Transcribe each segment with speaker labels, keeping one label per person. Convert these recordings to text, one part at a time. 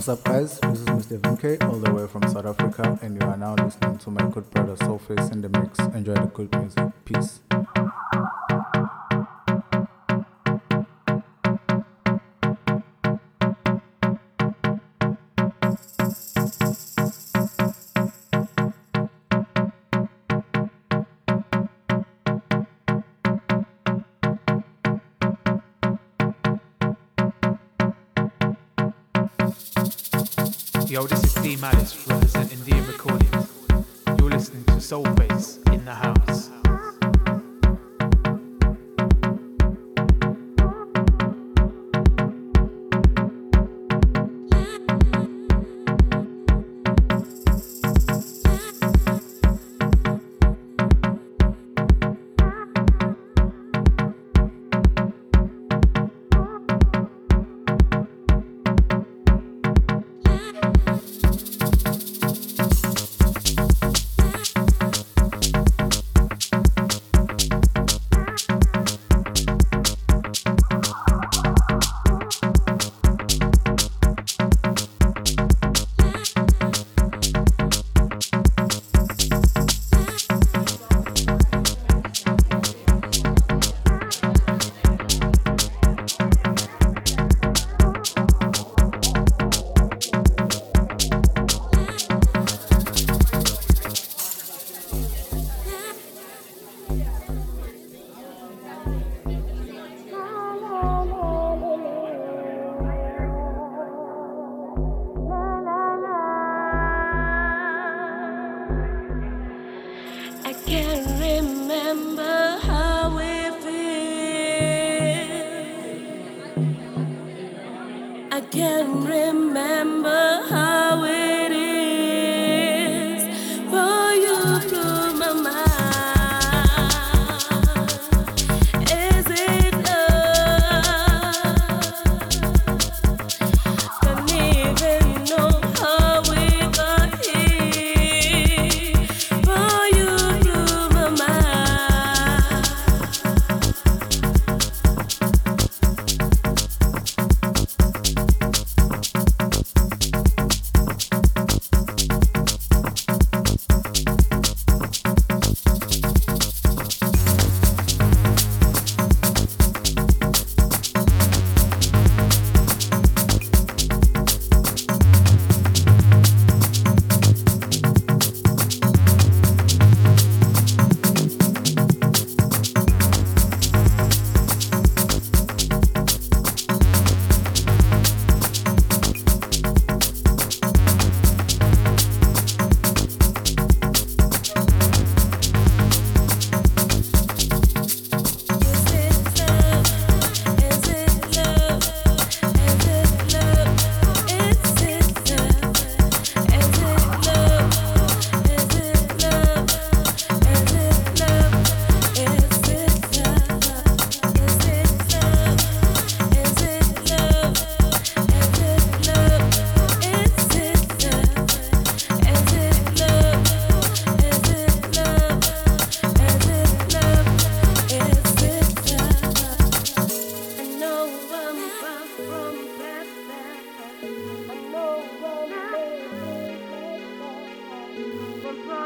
Speaker 1: What's up, guys? This is Mr. VK, all the way from South Africa, and you are now listening to my good brother Soulface in the mix. Enjoy the good music. Peace.
Speaker 2: Yo, this is D Malice from Innocent Indian Recordings. You're listening to Soul Bass in the house.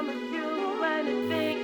Speaker 3: promise you anything.